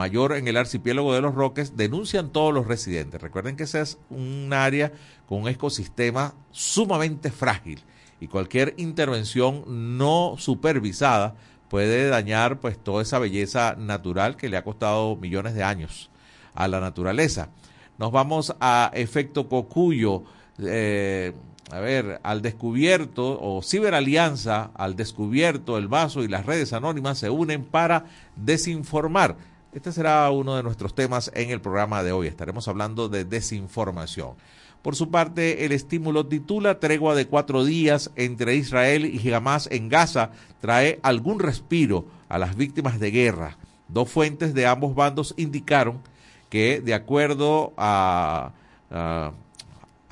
mayor en el archipiélago de los Roques, denuncian todos los residentes. Recuerden que esa es un área con un ecosistema sumamente frágil y cualquier intervención no supervisada puede dañar pues toda esa belleza natural que le ha costado millones de años a la naturaleza. Nos vamos a efecto Cocuyo. Eh, a ver, al descubierto o ciberalianza, al descubierto, el vaso y las redes anónimas se unen para desinformar. Este será uno de nuestros temas en el programa de hoy. Estaremos hablando de desinformación. Por su parte, el estímulo titula Tregua de cuatro días entre Israel y Hamas en Gaza trae algún respiro a las víctimas de guerra. Dos fuentes de ambos bandos indicaron que, de acuerdo a,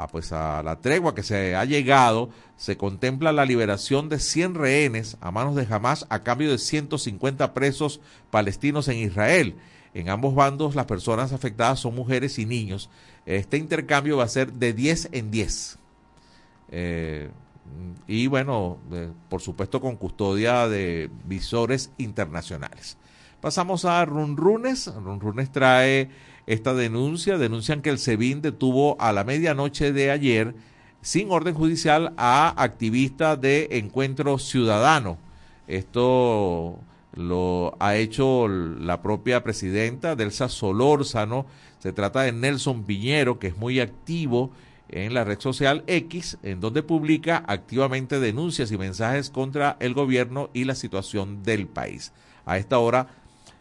pues a la tregua que se ha llegado, se contempla la liberación de 100 rehenes a manos de Hamas a cambio de 150 presos palestinos en Israel. En ambos bandos las personas afectadas son mujeres y niños. Este intercambio va a ser de 10 en 10. Eh, y bueno, eh, por supuesto con custodia de visores internacionales. Pasamos a Runrunes. Runrunes trae esta denuncia. Denuncian que el SEBIN detuvo a la medianoche de ayer sin orden judicial a activistas de Encuentro Ciudadano. Esto lo ha hecho la propia presidenta Delsa Solórzano. Se trata de Nelson Piñero, que es muy activo en la red social X, en donde publica activamente denuncias y mensajes contra el gobierno y la situación del país. A esta hora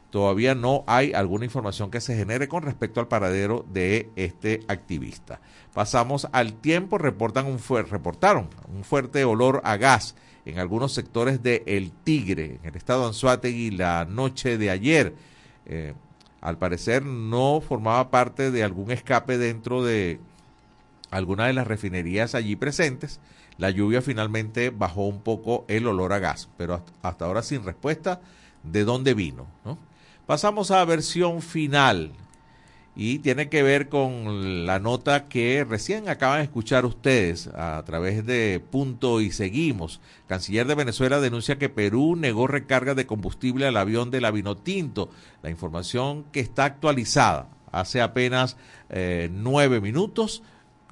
todavía no hay alguna información que se genere con respecto al paradero de este activista. Pasamos al tiempo, reportan un reportaron un fuerte olor a gas en algunos sectores de El Tigre, en el estado de Anzuategui, la noche de ayer. Eh, al parecer no formaba parte de algún escape dentro de alguna de las refinerías allí presentes. La lluvia finalmente bajó un poco el olor a gas, pero hasta ahora sin respuesta de dónde vino. Pasamos a versión final y tiene que ver con la nota que recién acaban de escuchar ustedes a través de Punto y Seguimos. Canciller de Venezuela denuncia que Perú negó recarga de combustible al avión de la Vinotinto. La información que está actualizada hace apenas eh, nueve minutos.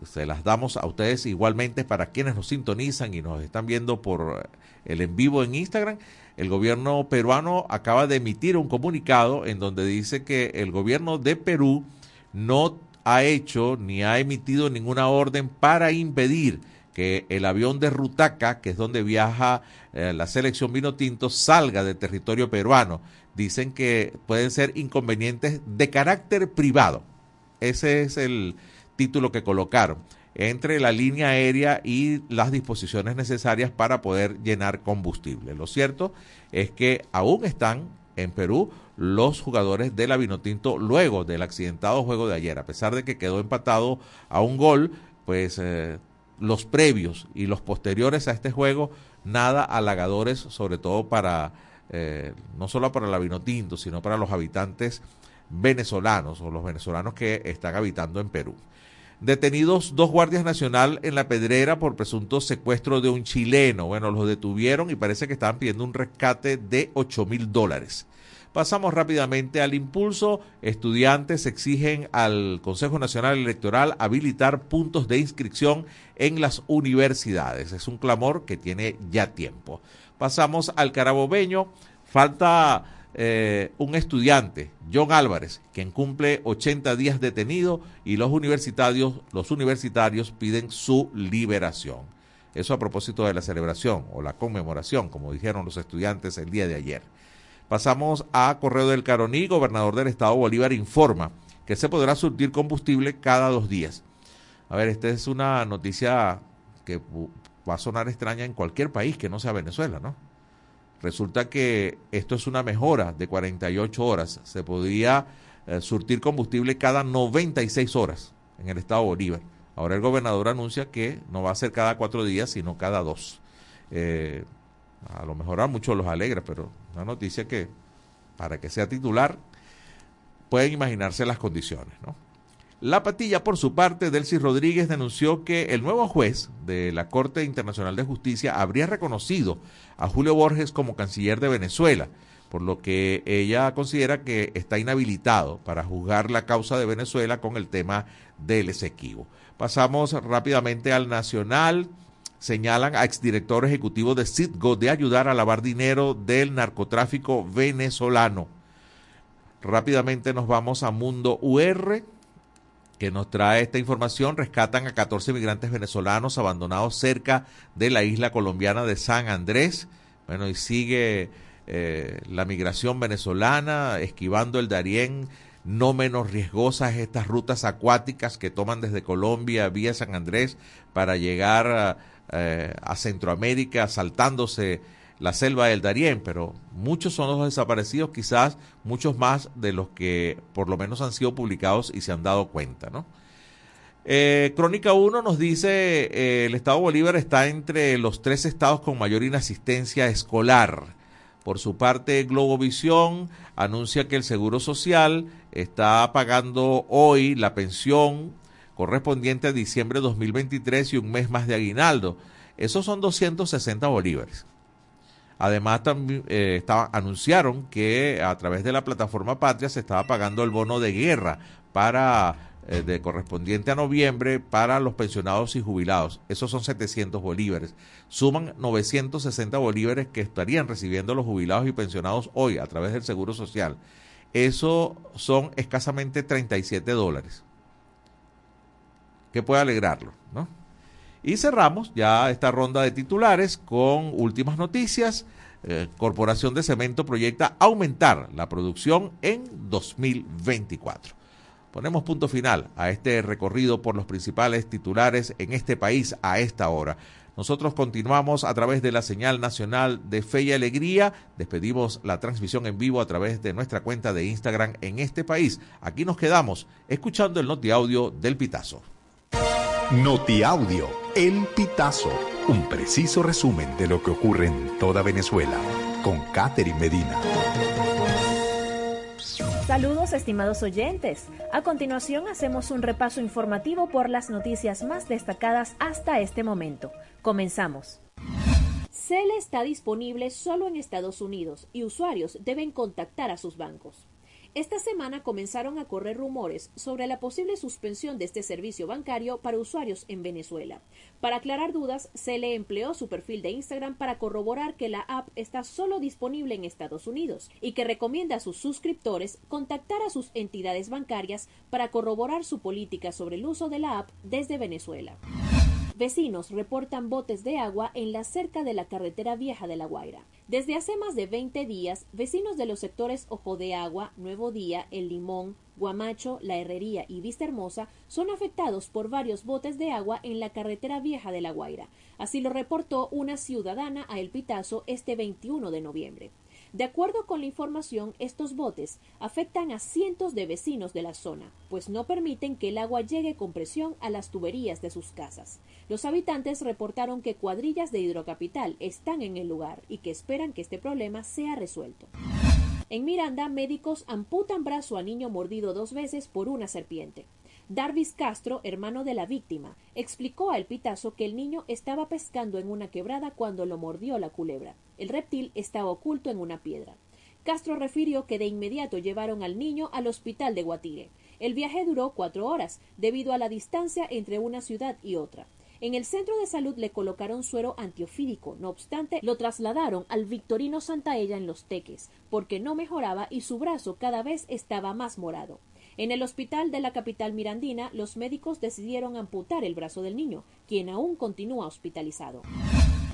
Se las damos a ustedes igualmente para quienes nos sintonizan y nos están viendo por el en vivo en Instagram. El gobierno peruano acaba de emitir un comunicado en donde dice que el gobierno de Perú no ha hecho ni ha emitido ninguna orden para impedir que el avión de Rutaca, que es donde viaja eh, la selección vino tinto, salga del territorio peruano. Dicen que pueden ser inconvenientes de carácter privado. Ese es el título que colocaron entre la línea aérea y las disposiciones necesarias para poder llenar combustible. Lo cierto es que aún están en Perú los jugadores de la Vinotinto luego del accidentado juego de ayer. A pesar de que quedó empatado a un gol, pues eh, los previos y los posteriores a este juego, nada halagadores, sobre todo para, eh, no solo para la Vinotinto, sino para los habitantes venezolanos o los venezolanos que están habitando en Perú. Detenidos dos guardias nacional en la Pedrera por presunto secuestro de un chileno. Bueno, los detuvieron y parece que estaban pidiendo un rescate de 8 mil dólares. Pasamos rápidamente al impulso. Estudiantes exigen al Consejo Nacional Electoral habilitar puntos de inscripción en las universidades. Es un clamor que tiene ya tiempo. Pasamos al carabobeño. Falta eh, un estudiante, John Álvarez, quien cumple 80 días detenido y los universitarios, los universitarios piden su liberación. Eso a propósito de la celebración o la conmemoración, como dijeron los estudiantes el día de ayer. Pasamos a Correo del Caroní, gobernador del estado Bolívar informa que se podrá surtir combustible cada dos días. A ver, esta es una noticia que va a sonar extraña en cualquier país que no sea Venezuela, ¿no? Resulta que esto es una mejora de 48 horas. Se podría eh, surtir combustible cada 96 horas en el estado Bolívar. Ahora el gobernador anuncia que no va a ser cada cuatro días, sino cada dos. Eh, a lo mejor a muchos los alegra, pero una noticia que para que sea titular pueden imaginarse las condiciones, ¿no? La Patilla, por su parte, Delcy Rodríguez denunció que el nuevo juez de la Corte Internacional de Justicia habría reconocido a Julio Borges como canciller de Venezuela. por lo que ella considera que está inhabilitado para juzgar la causa de Venezuela con el tema del Esequibo. Pasamos rápidamente al Nacional. Señalan a exdirector ejecutivo de Citgo de ayudar a lavar dinero del narcotráfico venezolano. Rápidamente nos vamos a Mundo UR, que nos trae esta información. Rescatan a 14 migrantes venezolanos abandonados cerca de la isla colombiana de San Andrés. Bueno, y sigue eh, la migración venezolana, esquivando el Darién, no menos riesgosas estas rutas acuáticas que toman desde Colombia vía San Andrés para llegar eh, a Centroamérica saltándose la selva del Darién, pero muchos son los desaparecidos, quizás muchos más de los que por lo menos han sido publicados y se han dado cuenta, ¿no? Eh, Crónica 1 nos dice, el Estado Bolívar está entre los tres estados con mayor inasistencia escolar. Por su parte, Globovisión anuncia que el Seguro Social está pagando hoy la pensión correspondiente a diciembre de 2023 y un mes más de aguinaldo. Esos son 260 bolívares. Además, también eh, anunciaron que a través de la plataforma Patria se estaba pagando el bono de guerra para eh, de correspondiente a noviembre para los pensionados y jubilados. Esos son 700 bolívares. Suman 960 bolívares que estarían recibiendo los jubilados y pensionados hoy a través del Seguro Social. Eso son escasamente 37 dólares. Que puede alegrarlo, ¿no? Y cerramos ya esta ronda de titulares con últimas noticias. Eh, Corporación de Cemento proyecta aumentar la producción en 2024. Ponemos punto final a este recorrido por los principales titulares en este país a esta hora. Nosotros continuamos a través de la señal nacional de Fe y Alegría. Despedimos la transmisión en vivo a través de nuestra cuenta de Instagram en este país. Aquí nos quedamos escuchando el notiaudio del Pitazo. Notiaudio, El Pitazo. Un preciso resumen de lo que ocurre en toda Venezuela. Con Catherine Medina. Saludos estimados oyentes. A continuación hacemos un repaso informativo por las noticias más destacadas hasta este momento. Comenzamos. CELE está disponible solo en Estados Unidos y usuarios deben contactar a sus bancos. Esta semana comenzaron a correr rumores sobre la posible suspensión de este servicio bancario para usuarios en Venezuela. Para aclarar dudas, se le empleó su perfil de Instagram para corroborar que la app está solo disponible en Estados Unidos y que recomienda a sus suscriptores contactar a sus entidades bancarias para corroborar su política sobre el uso de la app desde Venezuela. Vecinos reportan botes de agua en la cerca de la carretera vieja de La Guaira. Desde hace más de 20 días, vecinos de los sectores Ojo de Agua, Nuevo Día, El Limón, Guamacho, La Herrería y Vista Hermosa son afectados por varios botes de agua en la carretera vieja de La Guaira. Así lo reportó una ciudadana a El Pitazo este 21 de noviembre. De acuerdo con la información, estos botes afectan a cientos de vecinos de la zona, pues no permiten que el agua llegue con presión a las tuberías de sus casas. Los habitantes reportaron que cuadrillas de hidrocapital están en el lugar y que esperan que este problema sea resuelto. En Miranda, médicos amputan brazo a niño mordido dos veces por una serpiente. Darvis Castro, hermano de la víctima, explicó a El Pitazo que el niño estaba pescando en una quebrada cuando lo mordió la culebra. El reptil estaba oculto en una piedra. Castro refirió que de inmediato llevaron al niño al hospital de Guatire. El viaje duró cuatro horas, debido a la distancia entre una ciudad y otra. En el centro de salud le colocaron suero antiofídico, no obstante, lo trasladaron al Victorino Santaella en Los Teques, porque no mejoraba y su brazo cada vez estaba más morado. En el hospital de la capital mirandina, los médicos decidieron amputar el brazo del niño, quien aún continúa hospitalizado.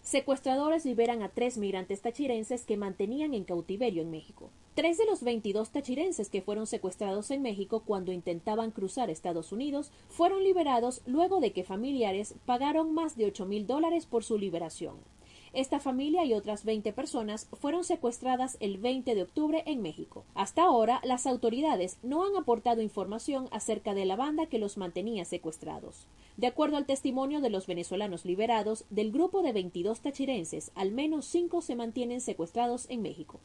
Secuestradores liberan a tres migrantes tachirenses que mantenían en cautiverio en México. Tres de los 22 tachirenses que fueron secuestrados en México cuando intentaban cruzar Estados Unidos fueron liberados luego de que familiares pagaron más de ocho mil dólares por su liberación. Esta familia y otras 20 personas fueron secuestradas el 20 de octubre en México. Hasta ahora, las autoridades no han aportado información acerca de la banda que los mantenía secuestrados. De acuerdo al testimonio de los venezolanos liberados, del grupo de 22 tachirenses, al menos 5 se mantienen secuestrados en México.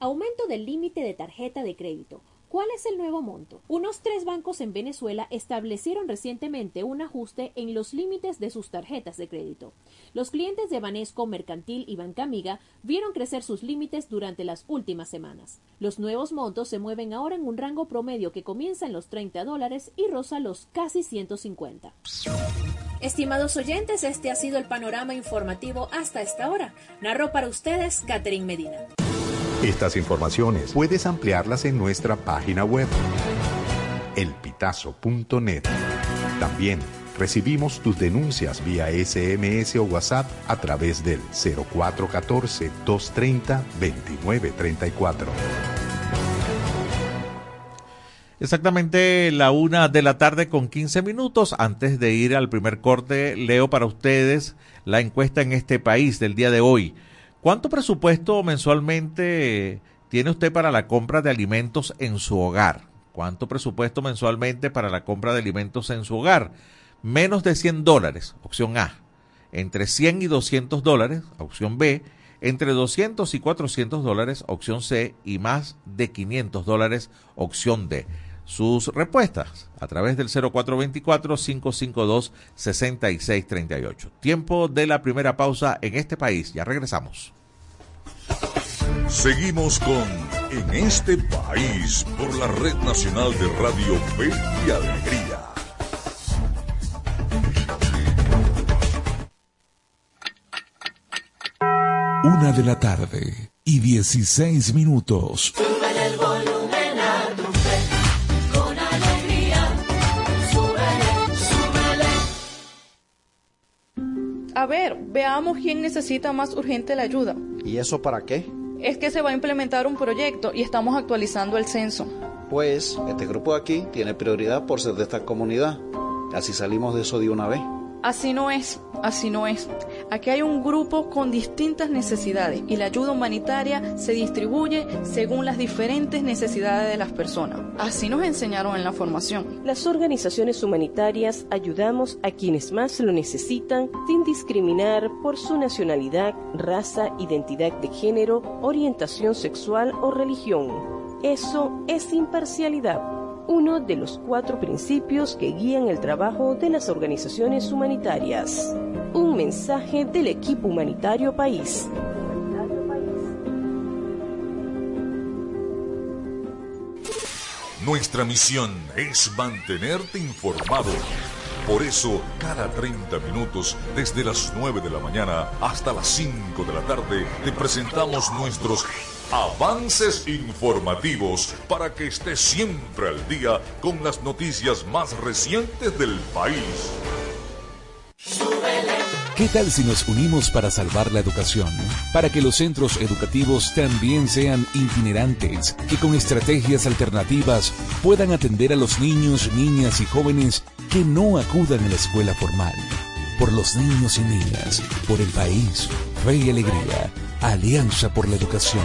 Aumento del límite de tarjeta de crédito. ¿Cuál es el nuevo monto? Unos tres bancos en Venezuela establecieron recientemente un ajuste en los límites de sus tarjetas de crédito. Los clientes de Banesco, Mercantil y Banca Amiga vieron crecer sus límites durante las últimas semanas. Los nuevos montos se mueven ahora en un rango promedio que comienza en los 30 dólares y roza los casi 150. Estimados oyentes, este ha sido el panorama informativo hasta esta hora. Narro para ustedes Catherine Medina. Estas informaciones puedes ampliarlas en nuestra página web, elpitazo.net. También recibimos tus denuncias vía SMS o WhatsApp a través del 0414-230-2934. Exactamente la una de la tarde con 15 minutos. Antes de ir al primer corte, leo para ustedes la encuesta en este país del día de hoy. ¿Cuánto presupuesto mensualmente tiene usted para la compra de alimentos en su hogar? ¿Cuánto presupuesto mensualmente para la compra de alimentos en su hogar? Menos de 100 dólares, opción A. Entre 100 y 200 dólares, opción B. Entre 200 y 400 dólares, opción C. Y más de 500 dólares, opción D sus respuestas a través del 0424-552-6638. Tiempo de la primera pausa en este país. Ya regresamos. Seguimos con En este país por la Red Nacional de Radio Fe y Alegría. Una de la tarde y 16 minutos. A ver, veamos quién necesita más urgente la ayuda. ¿Y eso para qué? Es que se va a implementar un proyecto y estamos actualizando el censo. Pues este grupo de aquí tiene prioridad por ser de esta comunidad. Así salimos de eso de una vez. Así no es, así no es. Aquí hay un grupo con distintas necesidades y la ayuda humanitaria se distribuye según las diferentes necesidades de las personas. Así nos enseñaron en la formación. Las organizaciones humanitarias ayudamos a quienes más lo necesitan sin discriminar por su nacionalidad, raza, identidad de género, orientación sexual o religión. Eso es imparcialidad uno de los cuatro principios que guían el trabajo de las organizaciones humanitarias. Un mensaje del equipo humanitario país. Nuestra misión es mantenerte informado. Por eso, cada 30 minutos, desde las 9 de la mañana hasta las 5 de la tarde, te presentamos nuestros Avances informativos para que esté siempre al día con las noticias más recientes del país. ¿Qué tal si nos unimos para salvar la educación? Para que los centros educativos también sean itinerantes, que con estrategias alternativas puedan atender a los niños, niñas y jóvenes que no acudan a la escuela formal. Por los niños y niñas, por el país, fe y alegría Alianza por la Educación.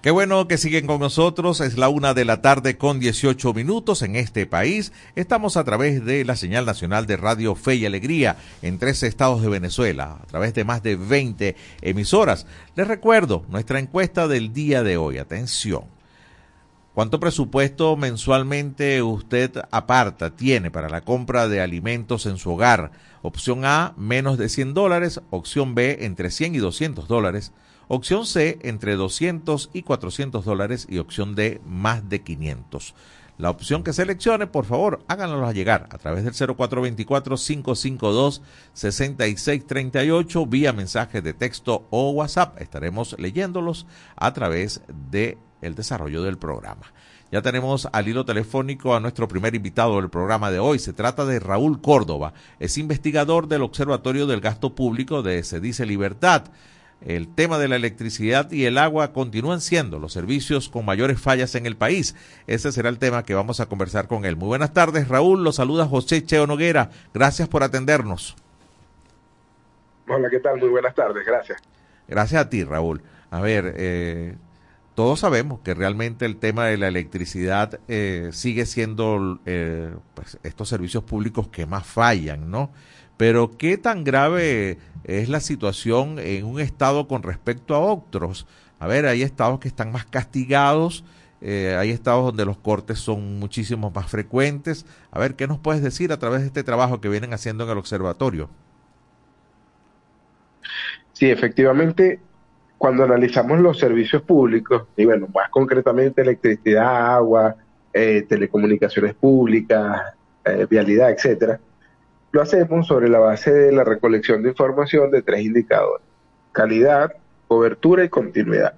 Qué bueno que siguen con nosotros. Es la una de la tarde con 18 minutos en este país. Estamos a través de la señal nacional de Radio Fe y Alegría en tres estados de Venezuela, a través de más de 20 emisoras. Les recuerdo nuestra encuesta del día de hoy. Atención. ¿Cuánto presupuesto mensualmente usted aparta, tiene para la compra de alimentos en su hogar? Opción A, menos de 100 dólares. Opción B, entre 100 y 200 dólares. Opción C, entre 200 y 400 dólares. Y opción D, más de 500. La opción que seleccione, por favor, háganlo llegar a través del 0424-552-6638 vía mensaje de texto o WhatsApp. Estaremos leyéndolos a través de desarrollo del programa. Ya tenemos al hilo telefónico a nuestro primer invitado del programa de hoy. Se trata de Raúl Córdoba. Es investigador del Observatorio del Gasto Público de Se Dice Libertad. El tema de la electricidad y el agua continúan siendo los servicios con mayores fallas en el país. Ese será el tema que vamos a conversar con él. Muy buenas tardes, Raúl. Lo saluda José Cheo Noguera. Gracias por atendernos. Hola, ¿qué tal? Muy buenas tardes. Gracias. Gracias a ti, Raúl. A ver, eh, todos sabemos que realmente el tema de la electricidad eh, sigue siendo eh, pues, estos servicios públicos que más fallan, ¿no? Pero ¿qué tan grave es la situación en un estado con respecto a otros? A ver, hay estados que están más castigados, eh, hay estados donde los cortes son muchísimo más frecuentes. A ver, ¿qué nos puedes decir a través de este trabajo que vienen haciendo en el observatorio? Sí, efectivamente, cuando analizamos los servicios públicos, y bueno, más concretamente electricidad, agua, eh, telecomunicaciones públicas, eh, vialidad, etcétera, lo hacemos sobre la base de la recolección de información de tres indicadores: calidad, cobertura y continuidad.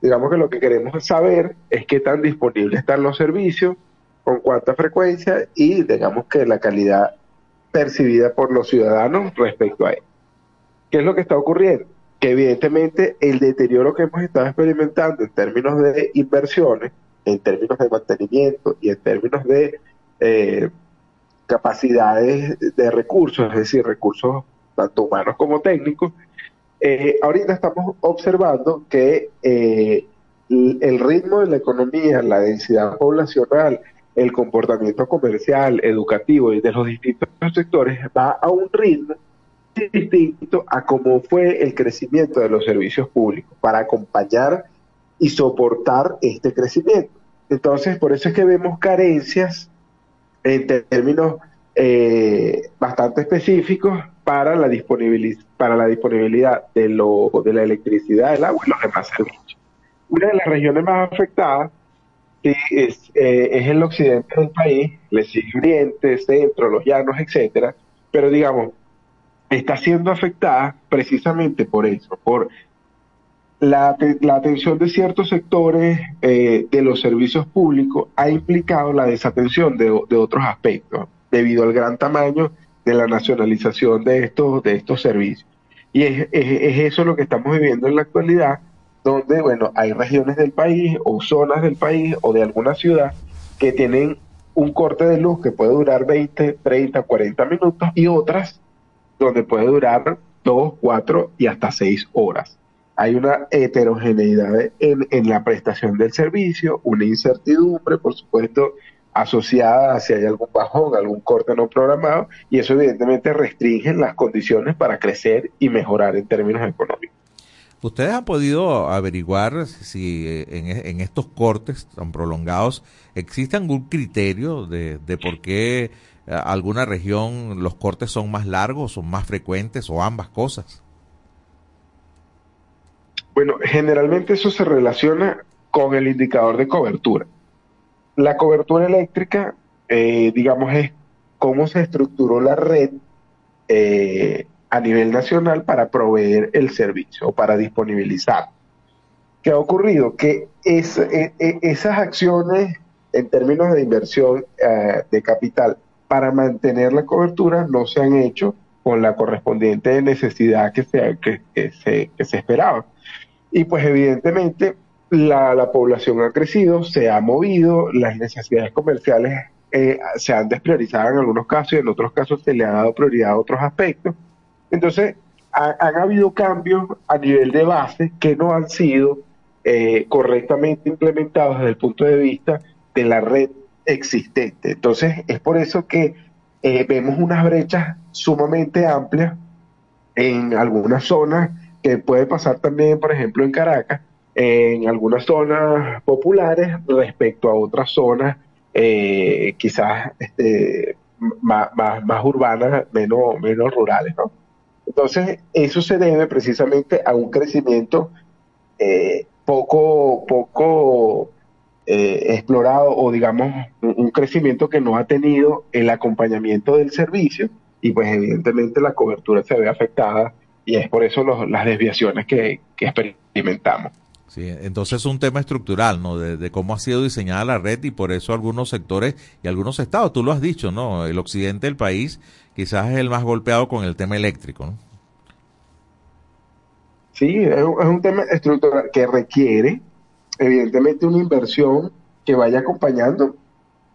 Digamos que lo que queremos saber es qué tan disponibles están los servicios, con cuánta frecuencia y digamos que la calidad percibida por los ciudadanos respecto a él. ¿Qué es lo que está ocurriendo? que evidentemente el deterioro que hemos estado experimentando en términos de inversiones, en términos de mantenimiento y en términos de eh, capacidades de recursos, es decir, recursos tanto humanos como técnicos, eh, ahorita estamos observando que eh, el ritmo de la economía, la densidad poblacional, el comportamiento comercial, educativo y de los distintos sectores va a un ritmo distinto a cómo fue el crecimiento de los servicios públicos para acompañar y soportar este crecimiento. Entonces, por eso es que vemos carencias en términos eh, bastante específicos para la, disponibilidad, para la disponibilidad de, lo, de la electricidad, el agua y los demás servicios. Una de las regiones más afectadas es, eh, es el occidente del país, le sigue oriente, centro, los llanos, etcétera, pero digamos, está siendo afectada precisamente por eso, por la, la atención de ciertos sectores eh, de los servicios públicos ha implicado la desatención de, de, otros aspectos debido al gran tamaño de la nacionalización de estos, de estos servicios. Y es, es, es eso lo que estamos viviendo en la actualidad, donde, bueno, hay regiones del país o zonas del país o de alguna ciudad que tienen un corte de luz que puede durar 20, 30, 40 minutos y otras donde puede durar dos, cuatro y hasta seis horas. Hay una heterogeneidad en, en la prestación del servicio, una incertidumbre, por supuesto, asociada a si hay algún bajón, algún corte no programado, y eso evidentemente restringe las condiciones para crecer y mejorar en términos económicos. ¿Ustedes han podido averiguar si en, en estos cortes tan prolongados existe algún criterio de, de por qué alguna región los cortes son más largos o más frecuentes o ambas cosas? Bueno, generalmente eso se relaciona con el indicador de cobertura. La cobertura eléctrica, eh, digamos, es cómo se estructuró la red eh, a nivel nacional para proveer el servicio o para disponibilizar. ¿Qué ha ocurrido? Que es, eh, esas acciones en términos de inversión de capital para mantener la cobertura no se han hecho con la correspondiente necesidad que se, que, se, que se esperaba. Y pues evidentemente la, la, población ha crecido, se ha movido, las necesidades comerciales eh, se han despriorizado en algunos casos y en otros casos se le ha dado prioridad a otros aspectos. Entonces, ha, han habido cambios a nivel de base que no han sido eh, correctamente implementados desde el punto de vista de la red existente. Entonces, es por eso que eh, vemos unas brechas sumamente amplias en algunas zonas, que puede pasar también, por ejemplo, en Caracas, en algunas zonas populares respecto a otras zonas eh, quizás este, más, más, más, urbanas, menos, menos rurales. ¿no? Entonces, eso se debe precisamente a un crecimiento eh, poco, poco eh, explorado o digamos un crecimiento que no ha tenido el acompañamiento del servicio y pues evidentemente la cobertura se ve afectada y es por eso los, las desviaciones que, que experimentamos. Sí, entonces es un tema estructural, ¿no? De, de, cómo ha sido diseñada la red y por eso algunos sectores y algunos estados, tú lo has dicho, ¿no? El occidente del país quizás es el más golpeado con el tema eléctrico, ¿no? Sí, es un, es un tema estructural que requiere, evidentemente, una inversión que vaya acompañando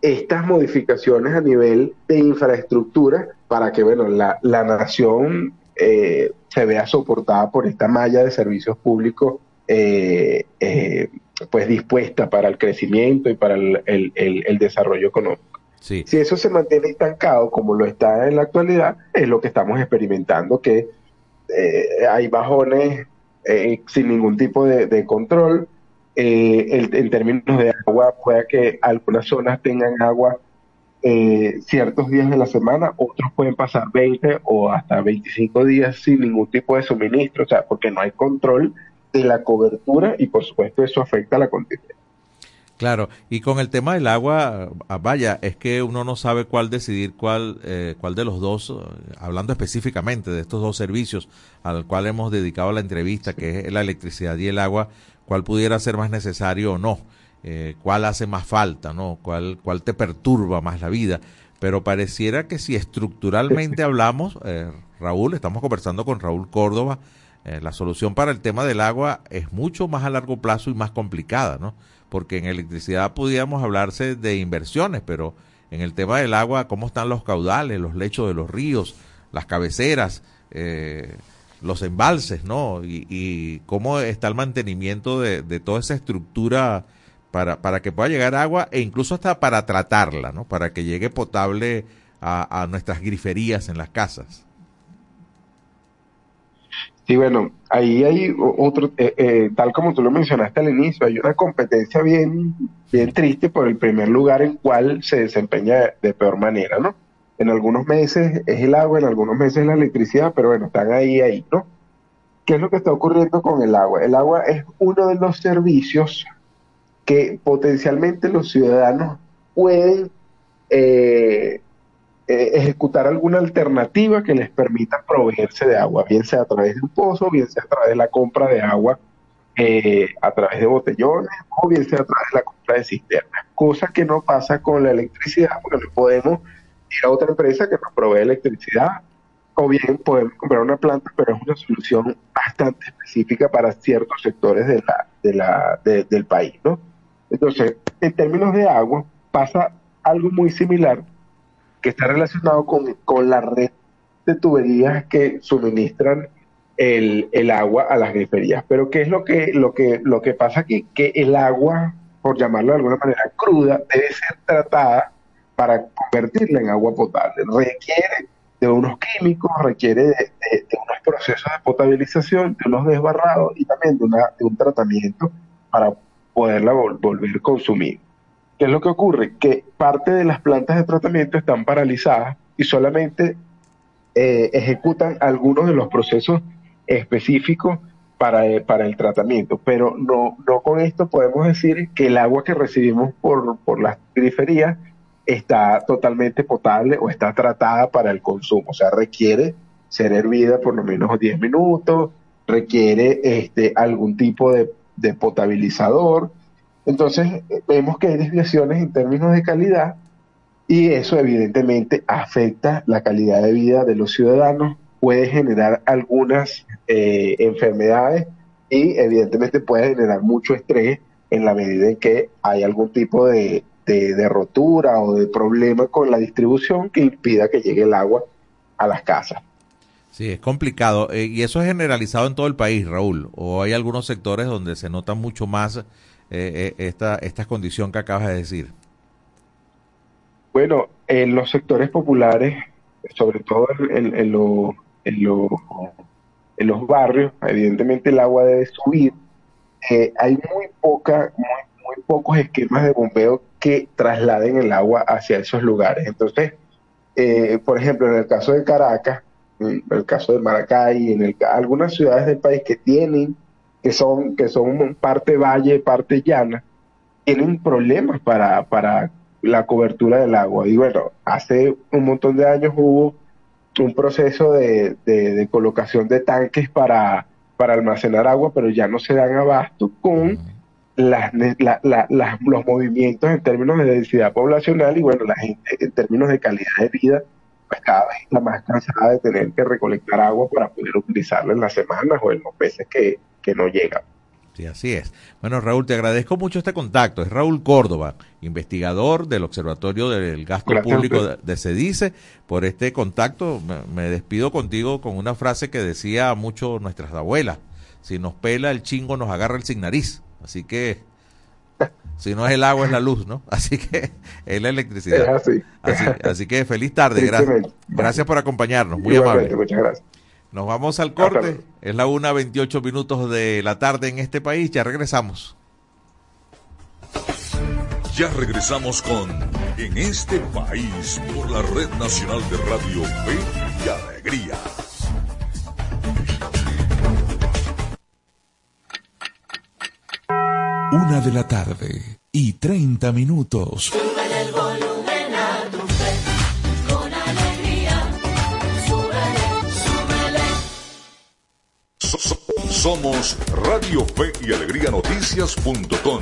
estas modificaciones a nivel de infraestructura para que, bueno, la, la nación eh, se vea soportada por esta malla de servicios públicos eh, eh, pues dispuesta para el crecimiento y para el, el, el, el desarrollo económico. Sí. Si eso se mantiene estancado como lo está en la actualidad, es lo que estamos experimentando, que eh, hay bajones sin ningún tipo de, de control. En términos de agua, puede que algunas zonas tengan agua eh, ciertos días de la semana, otros pueden pasar 20 o hasta 25 días sin ningún tipo de suministro, o sea, porque no hay control de la cobertura y por supuesto eso afecta a la contingencia. Claro, y con el tema del agua, ah, vaya, es que uno no sabe cuál decidir, cuál, eh, cuál de los dos, eh, hablando específicamente de estos dos servicios al cual hemos dedicado la entrevista, que es la electricidad y el agua, cuál pudiera ser más necesario o no, eh, cuál hace más falta, ¿no? Cuál, cuál te perturba más la vida. Pero pareciera que si estructuralmente hablamos, eh, Raúl, estamos conversando con Raúl Córdoba, eh, la solución para el tema del agua es mucho más a largo plazo y más complicada, ¿no? Porque en electricidad podríamos hablarse de inversiones, pero en el tema del agua, ¿cómo están los caudales, los lechos de los ríos, las cabeceras, eh, los embalses, ¿no? Y, y cómo está el mantenimiento de, de toda esa estructura para, para que pueda llegar agua e incluso hasta para tratarla, ¿no? Para que llegue potable a, a nuestras griferías en las casas. Sí, bueno, ahí hay otro, eh, eh, tal como tú lo mencionaste al inicio, hay una competencia bien, bien triste por el primer lugar en cual se desempeña de, de peor manera, ¿no? En algunos meses es el agua, en algunos meses es la electricidad, pero bueno, están ahí, ahí, ¿no? ¿Qué es lo que está ocurriendo con el agua? El agua es uno de los servicios que potencialmente los ciudadanos pueden eh, eh, ejecutar alguna alternativa que les permita proveerse de agua, bien sea a través de un pozo, bien sea a través de la compra de agua eh, a través de botellones o bien sea a través de la compra de cisternas, cosa que no pasa con la electricidad porque no podemos ir a otra empresa que nos provee electricidad o bien podemos comprar una planta, pero es una solución bastante específica para ciertos sectores de la, de la, de- del país, ¿no? Entonces, en términos de agua, pasa algo muy similar que está relacionado con, con la red de tuberías que suministran el, el agua a las griferías. Pero ¿qué es lo que, lo que, lo que pasa aquí? Que el agua, por llamarlo de alguna manera cruda, debe ser tratada para convertirla en agua potable. Requiere de unos químicos, requiere de, unos procesos de potabilización, de unos desbarrados y también de, una- de un tratamiento para poderla vol- volver a consumir. ¿Qué es lo que ocurre? Que parte de las plantas de tratamiento están paralizadas y solamente eh, ejecutan algunos de los procesos específicos para, eh, para el tratamiento, pero no, no con esto podemos decir que el agua que recibimos por, por las griferías está totalmente potable o está tratada para el consumo, o sea, requiere ser hervida por lo menos 10 minutos, requiere este, algún tipo de, de potabilizador, entonces eh, vemos que hay desviaciones en términos de calidad y eso evidentemente afecta la calidad de vida de los ciudadanos, puede generar algunas eh, enfermedades y evidentemente puede generar mucho estrés en la medida en que hay algún tipo de, de- de rotura o de problema con la distribución que impida que llegue el agua a las casas. Sí, es complicado. Eh, y eso es generalizado en todo el país, Raúl. ¿O hay algunos sectores donde se nota mucho más eh, eh, esta, esta condición que acabas de decir? Bueno, en los sectores populares, sobre todo en, en- en lo- en lo- en los barrios, evidentemente el agua debe subir. Eh, hay muy poca, muy, muy pocos esquemas de bombeo que trasladen el agua hacia esos lugares. Entonces, por ejemplo, en el caso de Caracas, en el caso de Maracay, en el, algunas ciudades del país que tienen, que son, que son parte valle, parte llana, tienen problemas para, para la cobertura del agua. Y bueno, hace un montón de años hubo un proceso de, de- de colocación de tanques para, para almacenar agua, pero ya no se dan abasto con las, la- la- las- los movimientos en términos de densidad poblacional y bueno, la gente en términos de calidad de vida, pues cada vez está más cansada de tener que recolectar agua para poder utilizarla en las semanas o en los meses que, que no llegan. Sí, así es. Bueno, Raúl, te agradezco mucho este contacto. Es Raúl Córdoba, investigador del Observatorio del Gasto Gracias Público de, CEDICE, por este contacto. Me despido contigo con una frase que decía mucho nuestras abuelas. Si nos pela el chingo, nos agarra el sin nariz. Así que, si no es el agua, es la luz, ¿no? Así que es la electricidad. Es así. Así, así que feliz tarde. Gracias, gracias por acompañarnos. Muy Igualmente, amable. Muchas gracias. Nos vamos al corte. Es la 1.28 minutos de la tarde en este país. Ya regresamos. Ya regresamos con En este país por la Red Nacional de Radio Fe y Alegría. Una de la tarde y 30 minutos. Súbele el volumen a tu fe, con alegría. Súbele, súbele. So- so- somos Radio Fe y Alegría Noticias.com.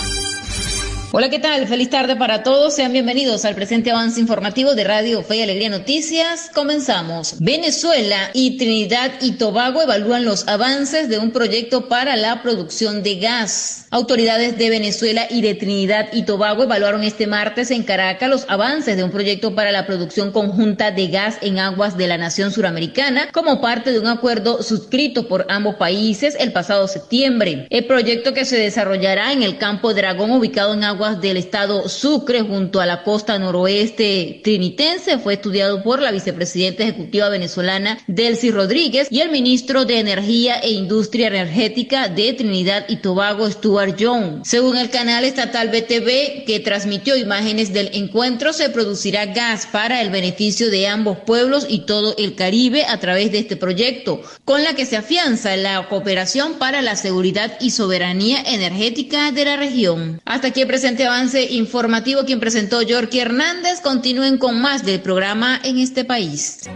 Hola, ¿qué tal? Feliz tarde para todos. Sean bienvenidos al presente avance informativo de Radio Fe y Alegría Noticias. Comenzamos. Venezuela y Trinidad y Tobago evalúan los avances de un proyecto para la producción de gas. Autoridades de Venezuela y de Trinidad y Tobago evaluaron este martes en Caracas los avances de un proyecto para la producción conjunta de gas en aguas de la nación suramericana como parte de un acuerdo suscrito por ambos países el pasado septiembre. El proyecto que se desarrollará en el campo Dragón ubicado en aguas del estado Sucre junto a la costa noroeste trinitense fue estudiado por la vicepresidenta ejecutiva venezolana Delcy Rodríguez y el ministro de Energía e Industria Energética de Trinidad y Tobago Stuart Young. Según el canal estatal BTV que transmitió imágenes del encuentro se producirá gas para el beneficio de ambos pueblos y todo el Caribe a través de este proyecto, con la que se afianza la cooperación para la seguridad y soberanía energética de la región. Hasta aquí el presente avance informativo quien presentó Yorky Hernández. Continúen con más del programa en este país.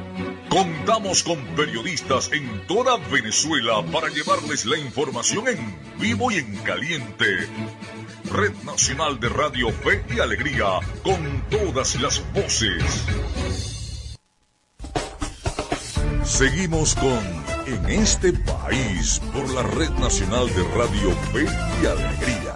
Contamos con periodistas en toda Venezuela para llevarles la información en vivo y en caliente. Red Nacional de Radio Fe y Alegría, con todas las voces. Seguimos con En este país por la Red Nacional de Radio Fe y Alegría.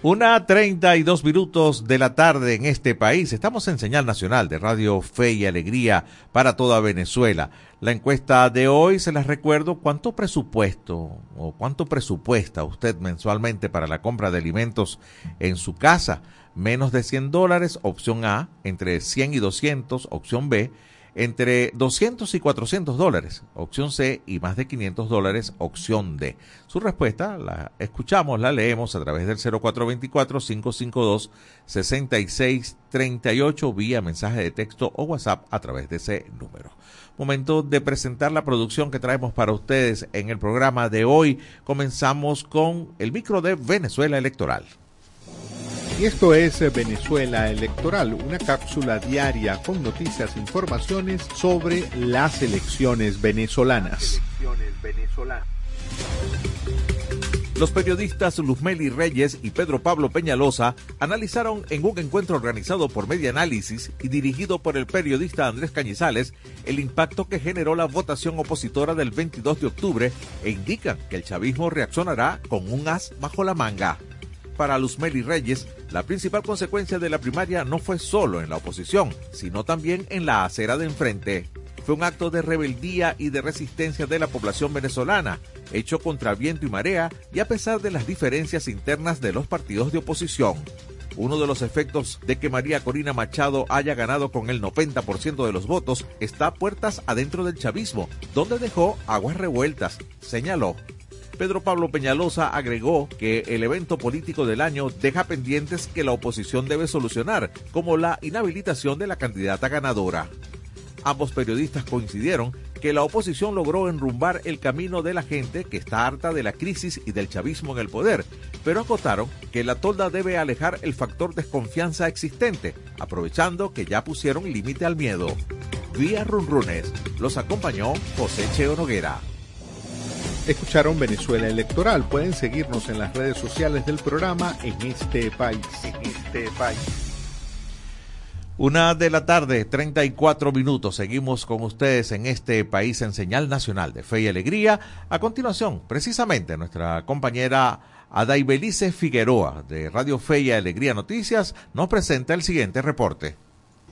Una treinta y dos minutos de la tarde en este país. Estamos en señal nacional de Radio Fe y Alegría para toda Venezuela. La encuesta de hoy, se las recuerdo, ¿cuánto presupuesto o cuánto presupuesta usted mensualmente para la compra de alimentos en su casa? Menos de 100 dólares, opción A, entre 100 y 200, opción B, entre 200 y 400 dólares, opción C, y más de 500 dólares, opción D. Su respuesta la escuchamos, la leemos a través del 0424-552-6638 vía mensaje de texto o WhatsApp a través de ese número. Momento de presentar la producción que traemos para ustedes en el programa de hoy. Comenzamos con el micro de Venezuela Electoral. Y esto es eh, Venezuela Electoral, una cápsula diaria con noticias e informaciones sobre las elecciones venezolanas. Los periodistas Luzmeli Reyes y Pedro Pablo Peñalosa analizaron en un encuentro organizado por Media Análisis y dirigido por el periodista Andrés Cañizales el impacto que generó la votación opositora del 22 de octubre e indican que el chavismo reaccionará con un as bajo la manga. Para Luzmeli Reyes, la principal consecuencia de la primaria no fue solo en la oposición, sino también en la acera de enfrente. Fue un acto de rebeldía y de resistencia de la población venezolana, hecho contra viento y marea y a pesar de las diferencias internas de los partidos de oposición. Uno de los efectos de que María Corina Machado haya ganado con el 90% de los votos está puertas adentro del chavismo, donde dejó aguas revueltas, señaló. Pedro Pablo Peñalosa agregó que el evento político del año deja pendientes que la oposición debe solucionar, como la inhabilitación de la candidata ganadora. Ambos periodistas coincidieron que la oposición logró enrumbar el camino de la gente que está harta de la crisis y del chavismo en el poder, pero acotaron que la tolda debe alejar el factor desconfianza existente, aprovechando que ya pusieron límite al miedo. Vía Runrunes los acompañó José Cheo Noguera. Escucharon Venezuela Electoral. Pueden seguirnos en las redes sociales del programa en este país. En este país. Una de la tarde, 34 minutos. Seguimos con ustedes en este país en señal nacional de fe y alegría. A continuación, precisamente, nuestra compañera Adaibelice Figueroa de Radio Fe y Alegría Noticias nos presenta el siguiente reporte.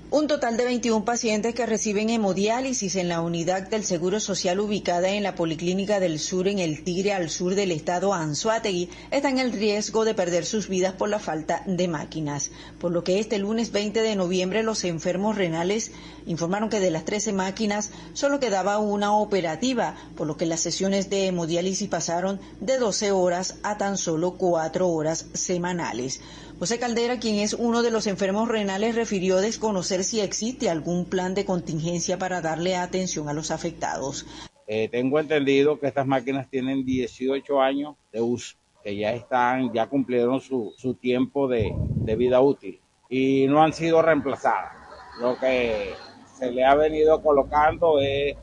Un total de 21 pacientes que reciben hemodiálisis en la unidad del Seguro Social ubicada en la Policlínica del Sur en el Tigre al sur del estado Anzuategui están en riesgo de perder sus vidas por la falta de máquinas. Por lo que este lunes 20 de noviembre los enfermos renales informaron que de las 13 máquinas solo quedaba una operativa, por lo que las sesiones de hemodiálisis pasaron de 12 horas a tan solo 4 horas semanales. José Caldera, quien es uno de los enfermos renales, refirió desconocer si existe algún plan de contingencia para darle atención a los afectados. Eh, tengo entendido que estas máquinas tienen 18 años de uso, que ya están, ya cumplieron su, tiempo de, de vida útil y no han sido reemplazadas. Lo que se le ha venido colocando es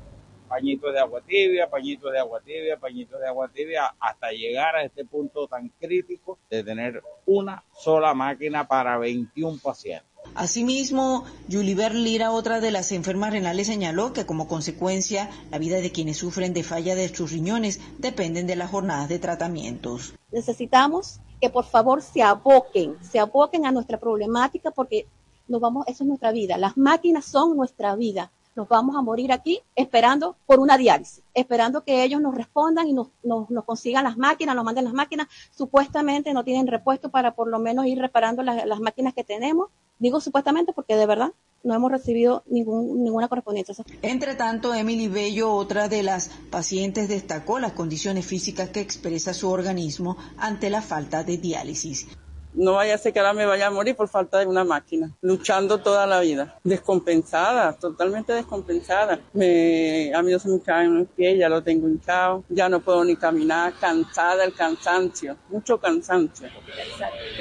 pañitos de agua tibia, pañitos de agua tibia, pañitos de agua tibia, hasta llegar a este punto tan crítico de tener una sola máquina para 21 pacientes. Asimismo, Yuliber Lira, otra de las enfermas renales, señaló que como consecuencia la vida de quienes sufren de falla de sus riñones dependen de las jornadas de tratamientos. Necesitamos que por favor se aboquen, se aboquen a nuestra problemática porque nos vamos, eso es nuestra vida. Las máquinas son nuestra vida nos vamos a morir aquí esperando por una diálisis, esperando que ellos nos respondan y nos, nos, nos consigan las máquinas, nos manden las máquinas. Supuestamente no tienen repuesto para por lo menos ir reparando las, las máquinas que tenemos. Digo supuestamente porque de verdad no hemos recibido ningún, ninguna correspondencia. Entre tanto, Emily Bello, otra de las pacientes, destacó las condiciones físicas que expresa su organismo ante la falta de diálisis no vaya a ser que ahora me vaya a morir por falta de una máquina, luchando toda la vida, descompensada, totalmente descompensada. Me, a mí se me caen los pies, ya lo tengo hinchado, ya no puedo ni caminar, cansada, el cansancio, mucho cansancio,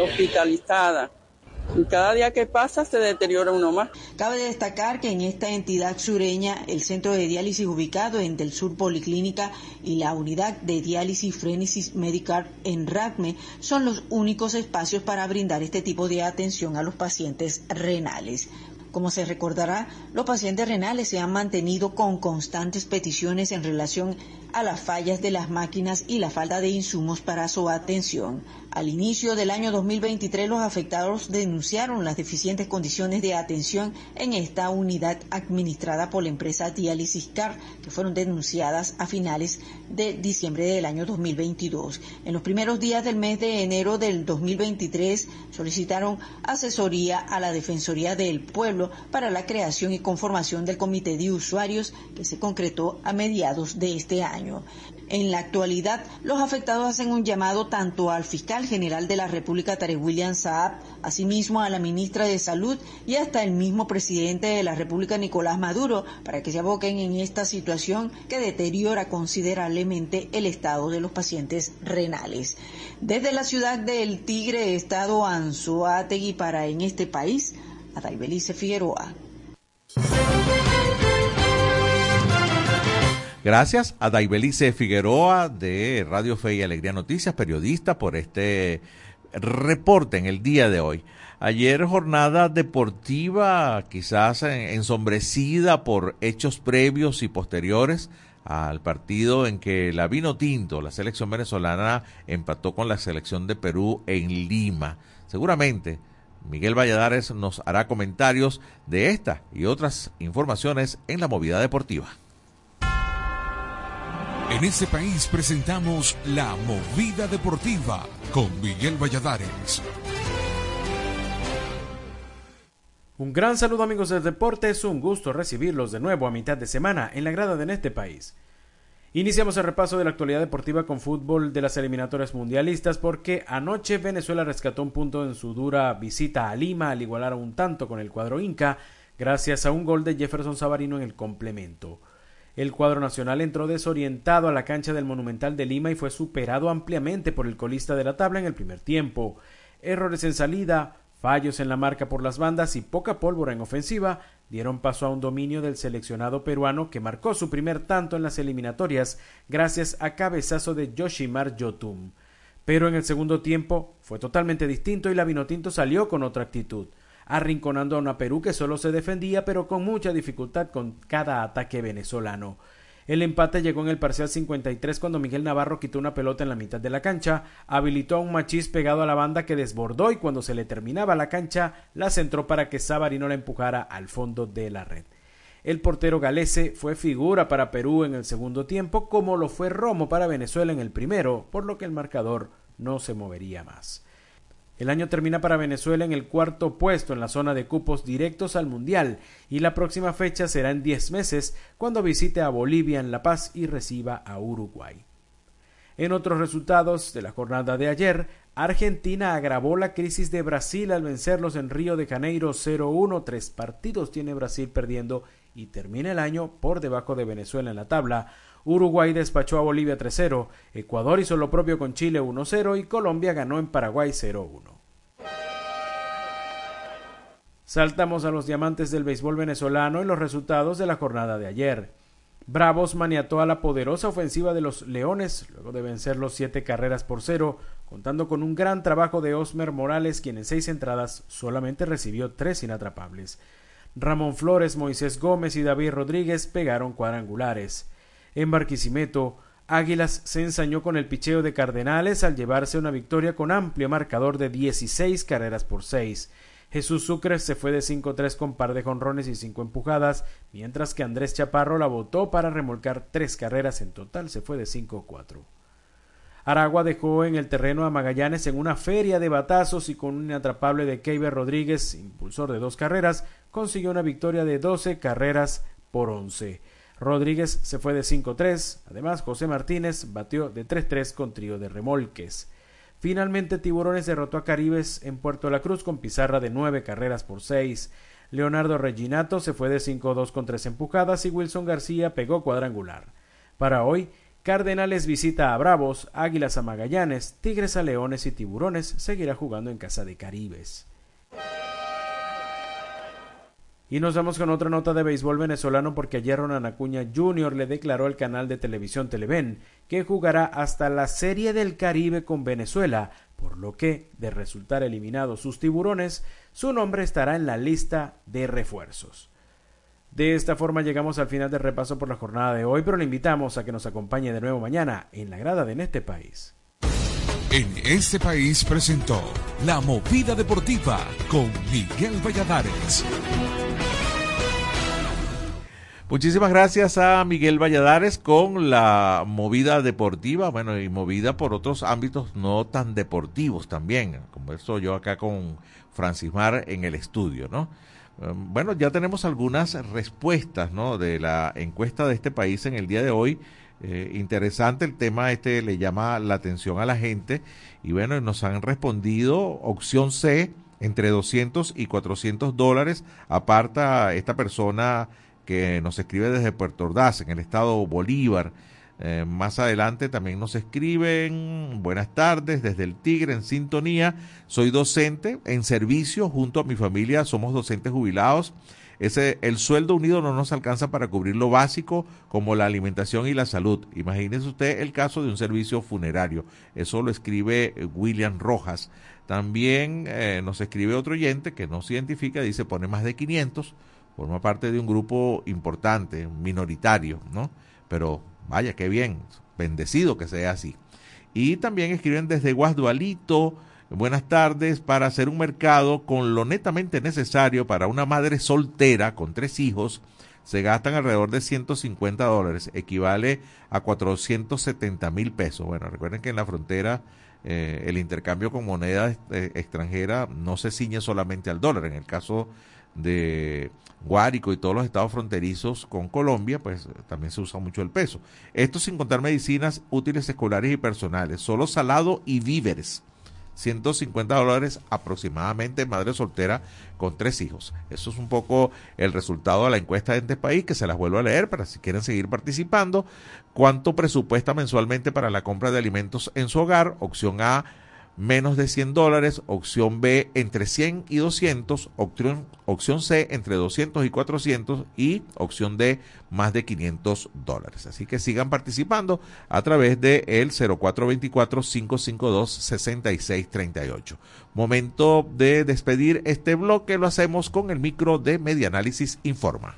hospitalizada. Cada día que pasa se deteriora uno más. Cabe destacar que en esta entidad sureña, el centro de diálisis ubicado en Del Sur Policlínica y la unidad de diálisis Frenesis Medical en RACME son los únicos espacios para brindar este tipo de atención a los pacientes renales. Como se recordará, los pacientes renales se han mantenido con constantes peticiones en relación a las fallas de las máquinas y la falta de insumos para su atención. Al inicio del año 2023, los afectados denunciaron las deficientes condiciones de atención en esta unidad administrada por la empresa Dialysis Car, que fueron denunciadas a finales de diciembre del año 2022. En los primeros días del mes de enero del 2023, solicitaron asesoría a la Defensoría del Pueblo para la creación y conformación del Comité de Usuarios, que se concretó a mediados de este año. En la actualidad, los afectados hacen un llamado tanto al fiscal general de la República, Tarek William Saab, asimismo a la ministra de Salud y hasta el mismo presidente de la República, Nicolás Maduro, para que se aboquen en esta situación que deteriora considerablemente el estado de los pacientes renales. Desde la ciudad del Tigre, estado Anzoátegui, para en este país, Adaibelice Figueroa. Gracias a Daibelice Figueroa de Radio Fe y Alegría Noticias, periodista, por este reporte en el día de hoy. Ayer jornada deportiva quizás ensombrecida por hechos previos y posteriores al partido en que la Vino Tinto, la selección venezolana, empató con la selección de Perú en Lima. Seguramente Miguel Valladares nos hará comentarios de esta y otras informaciones en la movida deportiva. En este país presentamos La Movida Deportiva con Miguel Valladares. Un gran saludo amigos del deporte, es un gusto recibirlos de nuevo a mitad de semana en la grada de En este país. Iniciamos el repaso de la actualidad deportiva con fútbol de las eliminatorias mundialistas porque anoche Venezuela rescató un punto en su dura visita a Lima al igualar un tanto con el cuadro Inca gracias a un gol de Jefferson Savarino en el complemento. El cuadro nacional entró desorientado a la cancha del Monumental de Lima y fue superado ampliamente por el colista de la tabla en el primer tiempo. Errores en salida, fallos en la marca por las bandas y poca pólvora en ofensiva dieron paso a un dominio del seleccionado peruano que marcó su primer tanto en las eliminatorias gracias a cabezazo de Yoshimar Yotun. Pero en el segundo tiempo fue totalmente distinto y la Vinotinto salió con otra actitud, arrinconando a una Perú que solo se defendía pero con mucha dificultad con cada ataque venezolano. El empate llegó en el parcial 53 cuando Miguel Navarro quitó una pelota en la mitad de la cancha, habilitó a un machís pegado a la banda que desbordó y cuando se le terminaba la cancha la centró para que Sabarino la empujara al fondo de la red. El portero galese fue figura para Perú en el segundo tiempo como lo fue Romo para Venezuela en el primero, por lo que el marcador no se movería más. El año termina para Venezuela en el cuarto puesto en la zona de cupos directos al Mundial y la próxima fecha será en 10 meses cuando visite a Bolivia en La Paz y reciba a Uruguay. En otros resultados de la jornada de ayer, Argentina agravó la crisis de Brasil al vencerlos en Río de Janeiro 0-1. Tres partidos tiene Brasil perdiendo y termina el año por debajo de Venezuela en la tabla. Uruguay despachó a Bolivia 3-0, Ecuador hizo lo propio con Chile 1-0 y Colombia ganó en Paraguay 0-1. Saltamos a los diamantes del béisbol venezolano y los resultados de la jornada de ayer. Bravos maniató a la poderosa ofensiva de los Leones luego de vencer los siete carreras por cero, contando con un gran trabajo de Osmer Morales, quien en seis entradas solamente recibió tres inatrapables. Ramón Flores, Moisés Gómez y David Rodríguez pegaron cuadrangulares. En Barquisimeto, Águilas se ensañó con el picheo de Cardenales al llevarse una victoria con amplio marcador de 16 carreras por seis. Jesús Sucre se fue de 5-3 con par de jonrones y cinco empujadas, mientras que Andrés Chaparro la votó para remolcar tres carreras en total, se fue de 5-4. Aragua dejó en el terreno a Magallanes en una feria de batazos y con un inatrapable de Keiber Rodríguez, impulsor de dos carreras, consiguió una victoria de 12 carreras por 11. Rodríguez se fue de 5-3, además José Martínez batió de 3-3 con trío de remolques. Finalmente, Tiburones derrotó a Caribes en Puerto La Cruz con pizarra de nueve carreras por seis. Leonardo Reginato se fue de 5-2 con tres empujadas y Wilson García pegó cuadrangular. Para hoy, Cardenales visita a Bravos, Águilas a Magallanes, Tigres a Leones y Tiburones seguirá jugando en casa de Caribes. Y nos vamos con otra nota de béisbol venezolano porque ayer Ronald Acuña Jr. le declaró al canal de televisión Televen que jugará hasta la Serie del Caribe con Venezuela, por lo que, de resultar eliminados sus tiburones, su nombre estará en la lista de refuerzos. De esta forma llegamos al final del repaso por la jornada de hoy, pero le invitamos a que nos acompañe de nuevo mañana en la grada de En este país. En este país presentó La Movida Deportiva con Miguel Valladares. Muchísimas gracias a Miguel Valladares con la movida deportiva, bueno, y movida por otros ámbitos no tan deportivos también, estoy yo acá con Francis Mar en el estudio, ¿no? Um, bueno, ya tenemos algunas respuestas, ¿no? De la encuesta de este país en el día de hoy. Eh, interesante el tema, este le llama la atención a la gente y bueno, nos han respondido opción C, entre 200 y 400 dólares, aparta esta persona que nos escribe desde Puerto Ordaz, en el estado Bolívar. Eh, más adelante también nos escriben, buenas tardes, desde el Tigre en sintonía. Soy docente en servicio junto a mi familia, somos docentes jubilados. Ese, el sueldo unido no nos alcanza para cubrir lo básico como la alimentación y la salud. Imagínese usted el caso de un servicio funerario. Eso lo escribe William Rojas. También eh, nos escribe otro oyente que no se identifica, dice pone más de 500 forma parte de un grupo importante, minoritario, ¿no? Pero vaya, qué bien, bendecido que sea así. Y también escriben desde Guasdualito, buenas tardes, para hacer un mercado con lo netamente necesario para una madre soltera con tres hijos, se gastan alrededor de 150 dólares, equivale a 470 mil pesos. Bueno, recuerden que en la frontera eh, el intercambio con moneda eh, extranjera no se ciñe solamente al dólar. En el caso de Guárico y todos los estados fronterizos con Colombia, pues también se usa mucho el peso. Esto sin contar medicinas útiles escolares y personales, solo salado y víveres. 150 dólares aproximadamente madre soltera con tres hijos. Eso es un poco el resultado de la encuesta de este país, que se las vuelvo a leer para si quieren seguir participando. ¿Cuánto presupuesta mensualmente para la compra de alimentos en su hogar? Opción A, menos de 100 dólares, opción B entre 100 y 200, opción, opción C entre 200 y 400 y opción D más de 500 dólares. Así que sigan participando a través de el 0424-552-6638. Momento de despedir este bloque, lo hacemos con el micro de Medianálisis Informa.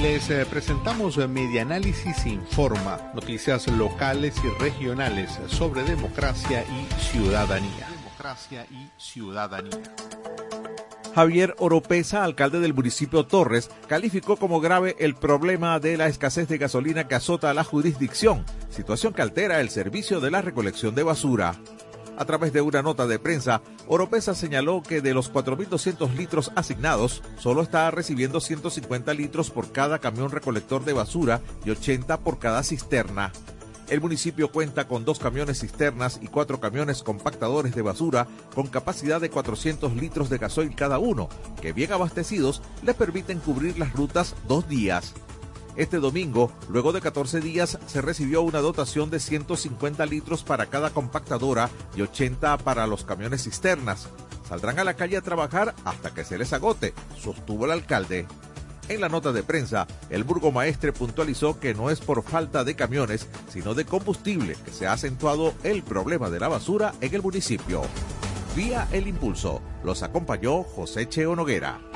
Les eh, presentamos eh, Medianálisis Informa, noticias locales y regionales sobre democracia y ciudadanía. Democracia y ciudadanía. Javier Oropesa, alcalde del municipio Torres, calificó como grave el problema de la escasez de gasolina que azota a la jurisdicción, situación que altera el servicio de la recolección de basura. A través de una nota de prensa, Oropesa señaló que de los 4.200 litros asignados, solo está recibiendo 150 litros por cada camión recolector de basura y 80 por cada cisterna. El municipio cuenta con dos camiones cisternas y cuatro camiones compactadores de basura con capacidad de 400 litros de gasoil cada uno, que bien abastecidos le permiten cubrir las rutas dos días. Este domingo, luego de 14 días, se recibió una dotación de 150 litros para cada compactadora y 80 para los camiones cisternas. Saldrán a la calle a trabajar hasta que se les agote, sostuvo el alcalde. En la nota de prensa, el burgomaestre puntualizó que no es por falta de camiones, sino de combustible que se ha acentuado el problema de la basura en el municipio. Vía El Impulso, los acompañó José Cheo Noguera.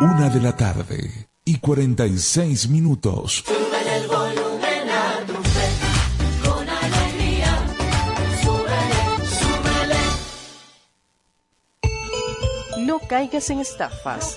Una de la tarde y 46 minutos. Súbele el volumen a tu fe, con alegría. Súbele, súbele. No caigas en estafas.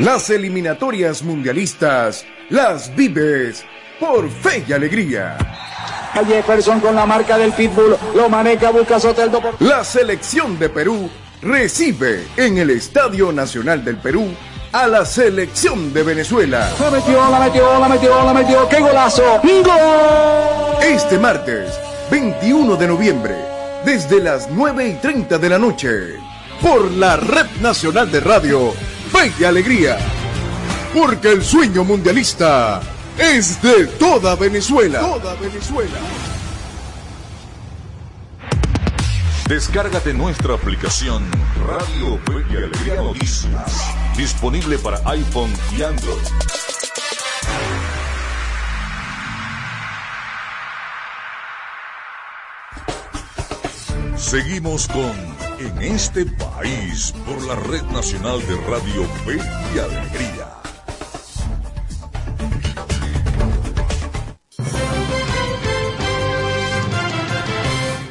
Las eliminatorias mundialistas las vives por fe y alegría. Jefferson con la marca del pitbull, lo maneja, busca Soteldo por... La selección de Perú recibe en el Estadio Nacional del Perú a la selección de Venezuela. La metió, la metió, la metió, la metió, ¡qué golazo! ¡Gol! Este martes, 21 de noviembre, desde las 9 y 30 de la noche, por la Red Nacional de Radio, Fe y Alegría. Porque el sueño mundialista es de toda Venezuela. Toda Venezuela. Descárgate nuestra aplicación Radio Fe y Alegría Noticias, disponible para iPhone y Android. Seguimos con En este país por la Red Nacional de Radio Fe y Alegría.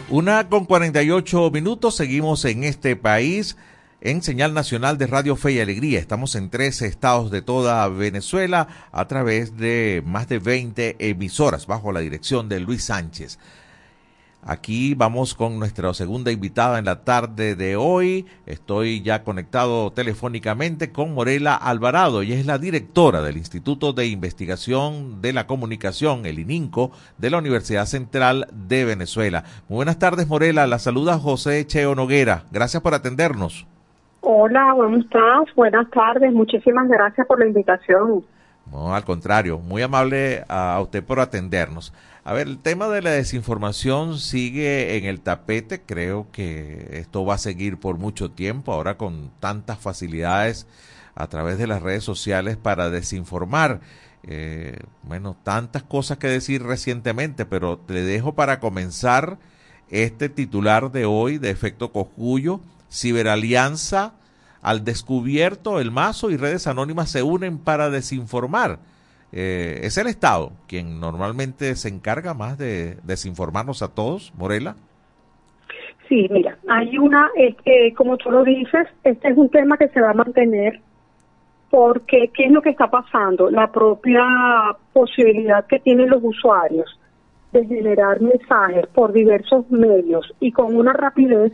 Una con 48 minutos, seguimos en este país en señal nacional de Radio Fe y Alegría. Estamos en 13 estados de toda Venezuela a través de más de 20 emisoras bajo la dirección de Luis Sánchez. Aquí vamos con nuestra segunda invitada en la tarde de hoy. Estoy ya conectado telefónicamente con Morela Alvarado. Ella es la directora del Instituto de Investigación de la Comunicación, el ININCO, de la Universidad Central de Venezuela. Muy buenas tardes, Morela. La saluda José Cheo Noguera. Gracias por atendernos. Hola, ¿cómo estás? Buenas tardes. Muchísimas gracias por la invitación. No, al contrario, muy amable a usted por atendernos. A ver, el tema de la desinformación sigue en el tapete. Creo que esto va a seguir por mucho tiempo, ahora con tantas facilidades a través de las redes sociales para desinformar. Eh, bueno, tantas cosas que decir recientemente, pero te dejo para comenzar este titular de hoy de Efecto Cojuyo, Ciberalianza al descubierto, el mazo y redes anónimas se unen para desinformar. Eh, es el Estado quien normalmente se encarga más de desinformarnos a todos, Morela. Sí, mira, hay una, como tú lo dices, este es un tema que se va a mantener porque ¿qué es lo que está pasando? La propia posibilidad que tienen los usuarios de generar mensajes por diversos medios y con una rapidez,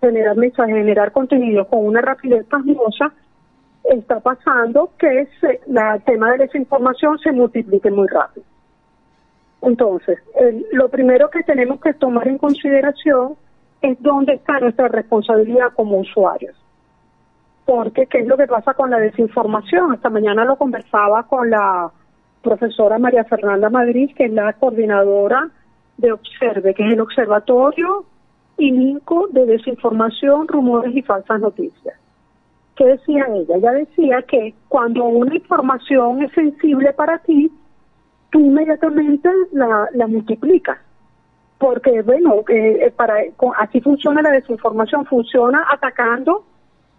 generar mensajes, generar contenido con una rapidez pasmosa, está pasando que se, el tema de desinformación se multiplique muy rápido. Entonces, lo primero que tenemos que tomar en consideración es dónde está nuestra responsabilidad como usuarios. Porque, ¿qué es lo que pasa con la desinformación? Esta mañana lo conversaba con la profesora María Fernanda Madrid, que es la coordinadora de Observe, que es el Observatorio INICO de Desinformación, Rumores y Falsas Noticias. ¿qué decía ella? Ella decía que cuando una información es sensible para ti, tú inmediatamente la, multiplicas. Porque, bueno, eh, para así funciona la desinformación, funciona atacando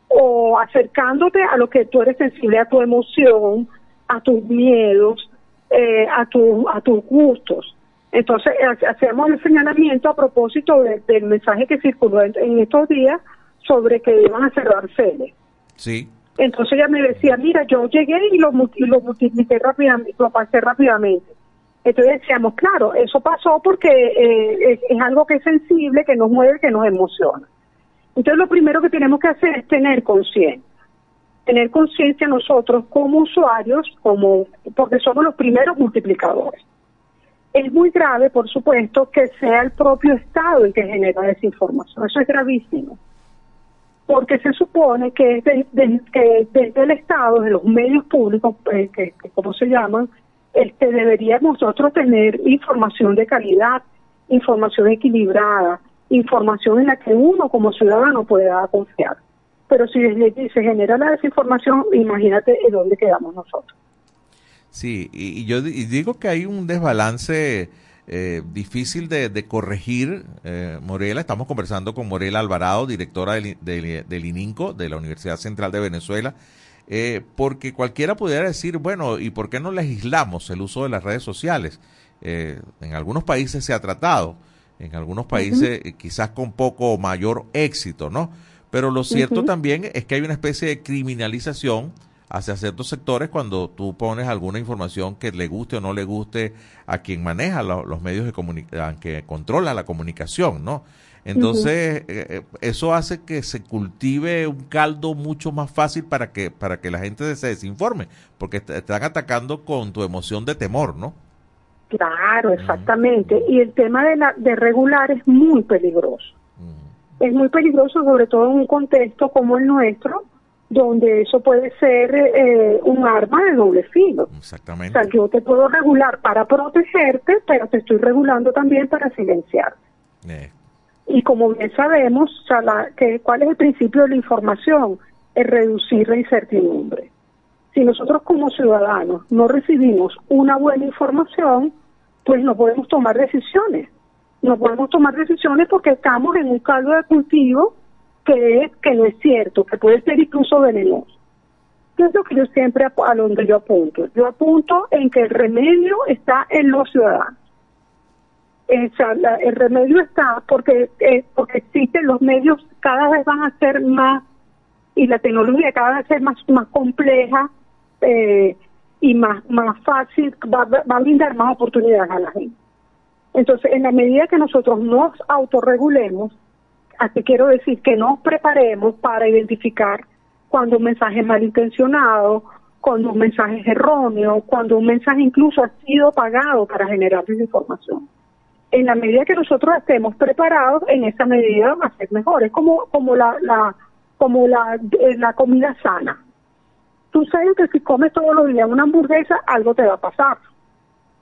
o acercándote a lo que tú eres sensible, a tu emoción, a tus miedos, eh, a, tu, a tus gustos. Entonces, hacemos el señalamiento a propósito del mensaje que circuló en, estos días sobre que iban a cerrar sedes. Sí. Entonces ella me decía, mira, yo llegué y lo, y lo multipliqué rápidamente, lo pasé rápidamente. Entonces decíamos, claro, eso pasó porque eh, es, algo que es sensible, que nos mueve, que nos emociona. Entonces lo primero que tenemos que hacer es tener conciencia. Tener conciencia nosotros como usuarios, como porque somos los primeros multiplicadores. Es muy grave, por supuesto, que sea el propio Estado el que genera desinformación. Eso es gravísimo porque se supone que, desde el Estado, de los medios públicos, eh, que, como se llaman, este, deberíamos nosotros tener información de calidad, información equilibrada, información en la que uno como ciudadano pueda confiar. Pero si se genera la desinformación, imagínate en dónde quedamos nosotros. Sí, y, yo digo que hay un desbalance eh, difícil de, corregir, eh, Morela. Estamos conversando con Morela Alvarado, directora del, del, ININCO, de la Universidad Central de Venezuela, eh, porque cualquiera pudiera decir, bueno, ¿y por qué no legislamos el uso de las redes sociales? en algunos países se ha tratado, en algunos países quizás con poco mayor éxito, ¿no? Pero lo cierto también es que hay una especie de criminalización hacia ciertos sectores cuando tú pones alguna información que le guste o no le guste a quien maneja los medios de comunicación, que controla la comunicación, ¿no? Entonces, eh, eh, eso hace que se cultive un caldo mucho más fácil para que, para que la gente se desinforme, porque te están atacando con tu emoción de temor, ¿no? Claro, exactamente. Y el tema de, la, de regular es muy peligroso. Es muy peligroso, sobre todo en un contexto como el nuestro, donde eso puede ser eh, un arma de doble filo. Exactamente. O sea, yo te puedo regular para protegerte, pero te estoy regulando también para silenciarte. Eh. Y como bien sabemos, o sea, la, que, ¿cuál es el principio de la información? Es reducir la incertidumbre. Si nosotros como ciudadanos no recibimos una buena información, pues no podemos tomar decisiones. No podemos tomar decisiones porque estamos en un caldo de cultivo que es que no es cierto, que puede ser incluso venenoso. ¿Qué es lo que yo siempre a donde yo apunto? Yo apunto en que el remedio está en los ciudadanos. el remedio está porque eh, porque existen los medios cada vez van a ser más y la tecnología cada vez ser más más compleja eh, y más más fácil va, va a brindar más oportunidades a la gente Entonces, en la medida que nosotros nos autorregulemos, así quiero decir que nos preparemos para identificar cuando un mensaje es malintencionado, cuando un mensaje es erróneo, cuando un mensaje incluso ha sido pagado para generar desinformación. En la medida que nosotros estemos preparados, en esa medida va a ser mejor. Es como, como la, la, como la, eh, la comida sana. Tú sabes que si comes todos los días una hamburguesa, algo te va a pasar.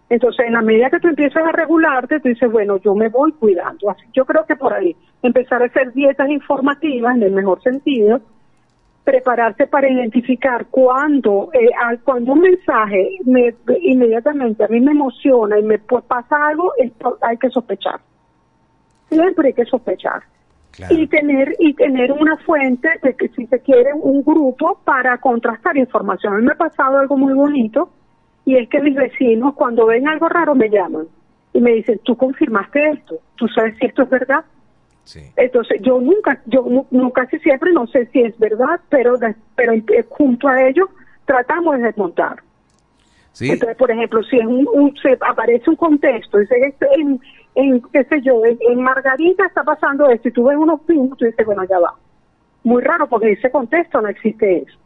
Entonces, en la medida que tú empiezas a regularte, tú dices, bueno, yo me voy cuidando. Así, yo creo que por ahí, empezar a hacer dietas informativas en el mejor sentido, prepararse para identificar cuando, eh, al- cuando un mensaje me, inmediatamente a mí me emociona y me pues, pasa algo, esto hay que sospechar. Siempre hay que sospechar. Y tener y tener una fuente de que si se quiere un grupo para contrastar información. A mí me ha pasado algo muy bonito y es que mis vecinos cuando ven algo raro me llaman y me dicen, tú confirmaste esto, tú sabes si esto es verdad. Entonces yo nunca, yo nu- no, casi siempre no sé si es verdad, pero pero eh, junto a ellos tratamos de desmontar. Sí. Entonces, por ejemplo, si es un, un- se aparece un contexto, dice que en, en, qué sé yo, en, en Margarita está pasando esto y tú ves unos pinos, tú dices, bueno, ya va. Muy raro porque en ese contexto no existe eso.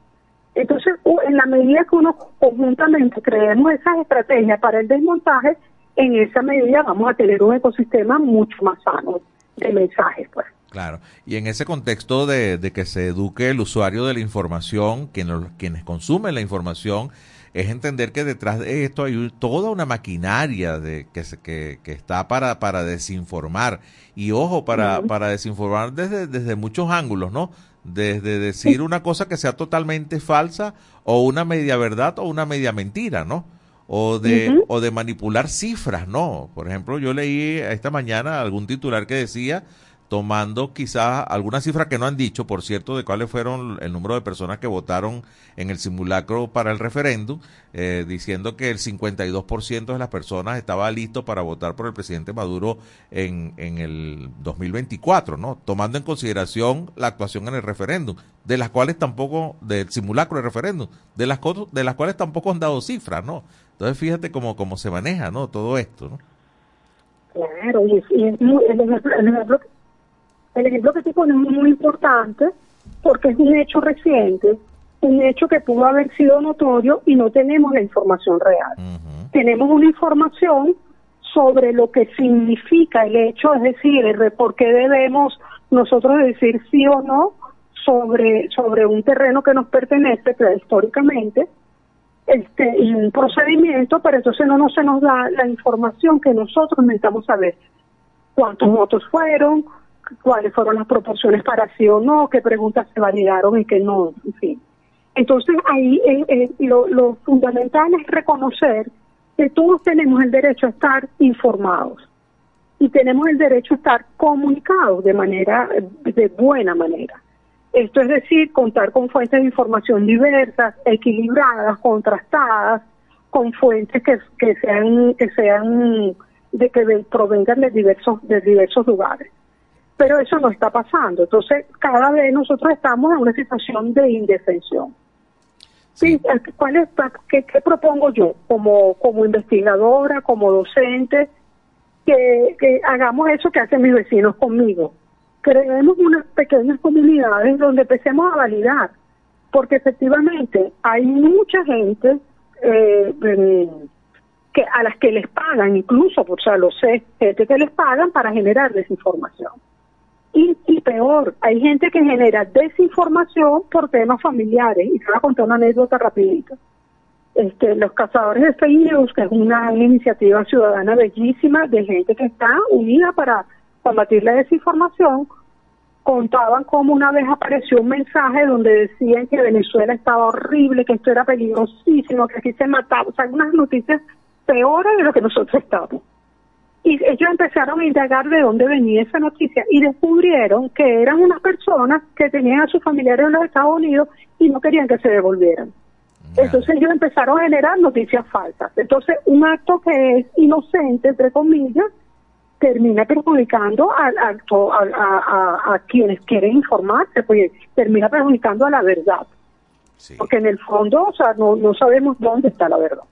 Entonces, en la medida que uno conjuntamente creemos esas estrategias para el desmontaje, en esa medida vamos a tener un ecosistema mucho más sano de mensajes, pues. Claro, y en ese contexto de, de que se eduque el usuario de la información, quienes, quienes consumen la información, es entender que detrás de esto hay toda una maquinaria de, que, se- que, que está para, para desinformar. Y ojo, para, para desinformar desde, desde muchos ángulos, ¿no? Desde decir una cosa que sea totalmente falsa o una media verdad o una media mentira, ¿no? O de, o de manipular cifras, ¿no? Por ejemplo, yo leí esta mañana algún titular que decía, tomando quizás alguna cifra que no han dicho, por cierto, de cuáles fueron el número de personas que votaron en el simulacro para el referéndum, eh, diciendo que el 52% de las personas estaba listo para votar por el presidente Maduro en, en el 2024, ¿no? Tomando en consideración la actuación en el referéndum, de las cuales tampoco, del simulacro del referéndum, de las, de las cuales tampoco han dado cifras, ¿no? Entonces fíjate cómo, cómo se maneja, ¿no? Todo esto, ¿no? Claro, y y muy- el, ejemplo, el, el ejemplo que te pones es muy importante porque es un hecho reciente, un hecho que pudo haber sido notorio y no tenemos la información real. Tenemos una información sobre lo que significa el hecho, es decir, el por qué debemos nosotros decir sí o no sobre, sobre un terreno que nos pertenece prehistóricamente, este, y un procedimiento, pero entonces no, no se nos da la información que nosotros necesitamos saber. ¿Cuántos votos fueron? ¿Cuáles fueron las proporciones para sí o no? ¿Qué preguntas se validaron y qué no? En fin. Entonces ahí eh, eh, lo, fundamental es reconocer que todos tenemos el derecho a estar informados y tenemos el derecho a estar comunicados de manera, de buena manera. Esto es decir, contar con fuentes de información diversas, equilibradas, contrastadas, con fuentes que, que sean, que sean, de que ven- provengan de diversos, de diversos lugares. Pero eso no está pasando. Entonces, cada vez nosotros estamos en una situación de indefensión. Sí, ¿cuál es, qué, qué propongo yo como, como investigadora, como docente? Que, que hagamos eso que hacen mis vecinos conmigo. Creemos unas pequeñas comunidades donde empecemos a validar, porque efectivamente hay mucha gente eh, que a las que les pagan, incluso, o sea, lo sé, gente que les pagan para generar desinformación. Y, y peor, hay gente que genera desinformación por temas familiares. Y te voy a contar una anécdota rapidito. Este, los cazadores de fake news, que es una, iniciativa ciudadana bellísima de gente que está unida para combatir la desinformación, contaban cómo una vez apareció un mensaje donde decían que Venezuela estaba horrible, que esto era peligrosísimo, que aquí se mataba, o sea, unas noticias peores de lo que nosotros estábamos. Y ellos empezaron a indagar de dónde venía esa noticia y descubrieron que eran unas personas que tenían a sus familiares en los Estados Unidos y no querían que se devolvieran. Entonces ellos empezaron a generar noticias falsas. Entonces un acto que es inocente, entre comillas, termina perjudicando a, a, to- a, a- a- a quienes quieren informarse, pues termina perjudicando a la verdad. Porque en el fondo, o sea, no, no sabemos dónde está la verdad.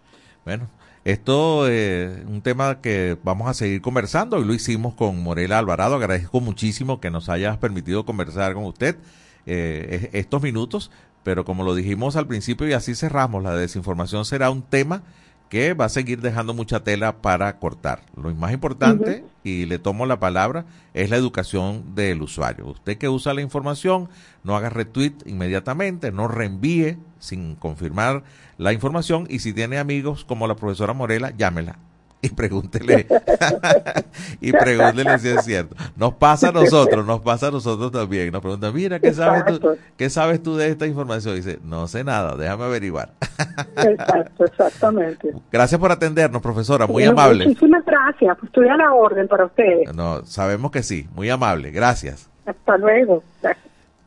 Bueno, Esto es un tema que vamos a seguir conversando y lo hicimos con Morela Alvarado. Agradezco muchísimo que nos hayas permitido conversar con usted eh, estos minutos, pero como lo dijimos al principio y así cerramos, la desinformación será un tema que va a seguir dejando mucha tela para cortar. Lo más importante, y le tomo la palabra, es la educación del usuario. Usted que usa la información, no haga retweet inmediatamente, no reenvíe sin confirmar la información y si tiene amigos como la profesora Morela, llámela y pregúntele y pregúntele si es cierto. Nos pasa a nosotros, nos pasa a nosotros también. Nos preguntan, mira, ¿qué sabes tú, qué sabes tú de esta información? dice, no sé nada, déjame averiguar. Exacto, exactamente. Gracias por atendernos, profesora, muy amable. Muchísimas gracias, pues estoy a la orden para ustedes. No, sabemos que sí, muy amable, gracias. Hasta luego.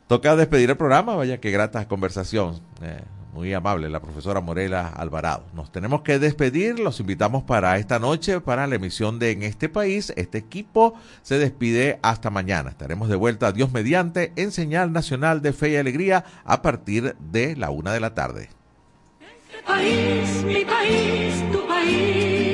Toca despedir el programa, vaya que grata conversación. Eh, muy amable la profesora Morela Alvarado. Nos tenemos que despedir, los invitamos para esta noche, para la emisión de En este país. Este equipo se despide hasta mañana. Estaremos de vuelta, Dios mediante, en señal nacional de fe y alegría a partir de la una de la tarde. país, mi país, tu país.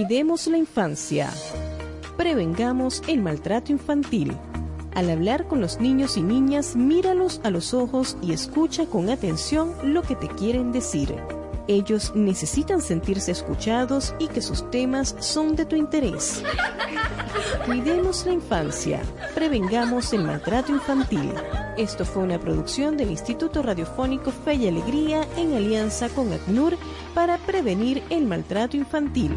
Cuidemos la infancia. Prevengamos el maltrato infantil. Al hablar con los niños y niñas, míralos a los ojos y escucha con atención lo que te quieren decir. Ellos necesitan sentirse escuchados y que sus temas son de tu interés. Cuidemos la infancia. Prevengamos el maltrato infantil. Esto fue una producción del Instituto Radiofónico Fe y Alegría en alianza con ACNUR para prevenir el maltrato infantil.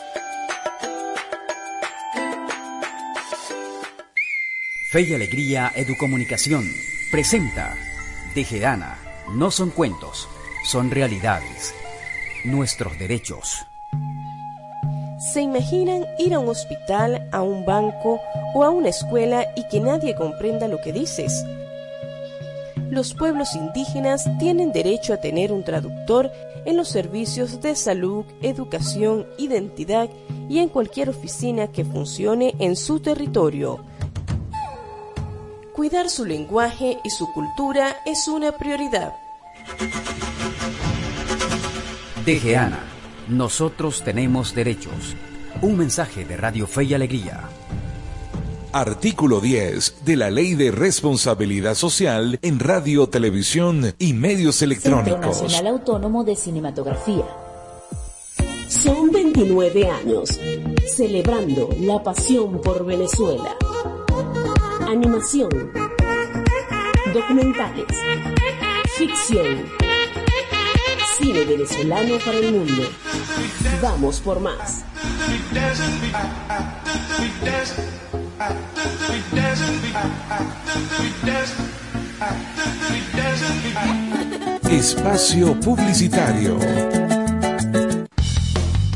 Fe y Alegría Educomunicación presenta Tejedana. No son cuentos, son realidades. Nuestros derechos. ¿Se imaginan ir a un hospital, a un banco o a una escuela y que nadie comprenda lo que dices? Los pueblos indígenas tienen derecho a tener un traductor en los servicios de salud, educación, identidad y en cualquier oficina que funcione en su territorio. Cuidar su lenguaje y su cultura es una prioridad. Tejeana. Nosotros tenemos derechos. Un mensaje de Radio Fe y Alegría. Artículo 10 de la Ley de Responsabilidad Social en Radio, Televisión y Medios Centro Electrónicos. Nacional Autónomo de Cinematografía. Son 29 años celebrando la pasión por Venezuela. Animación, documentales, ficción, cine venezolano para el mundo. Vamos por más. Espacio Publicitario.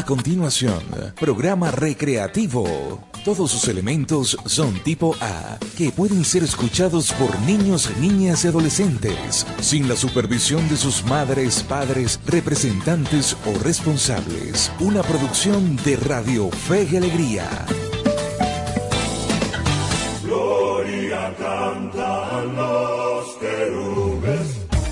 A continuación, programa recreativo. Todos sus elementos son tipo A, que pueden ser escuchados por niños, niñas y adolescentes, sin la supervisión de sus madres, padres, representantes o responsables. Una producción de Radio Fe y Alegría. Gloria cantan los.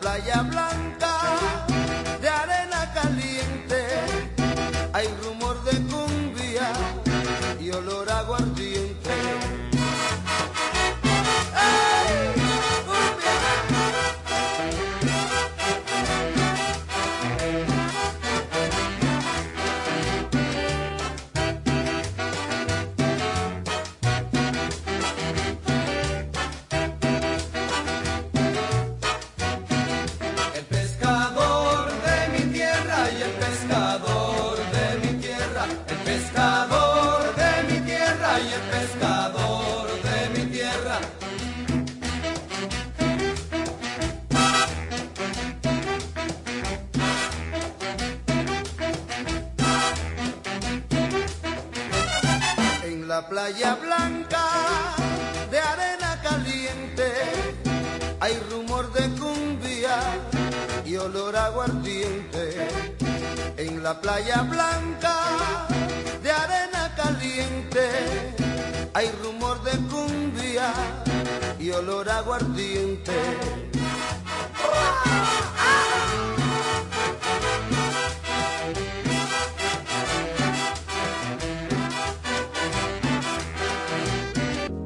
Playa blanca la playa blanca de arena caliente hay rumor de cumbia y olor aguardiente.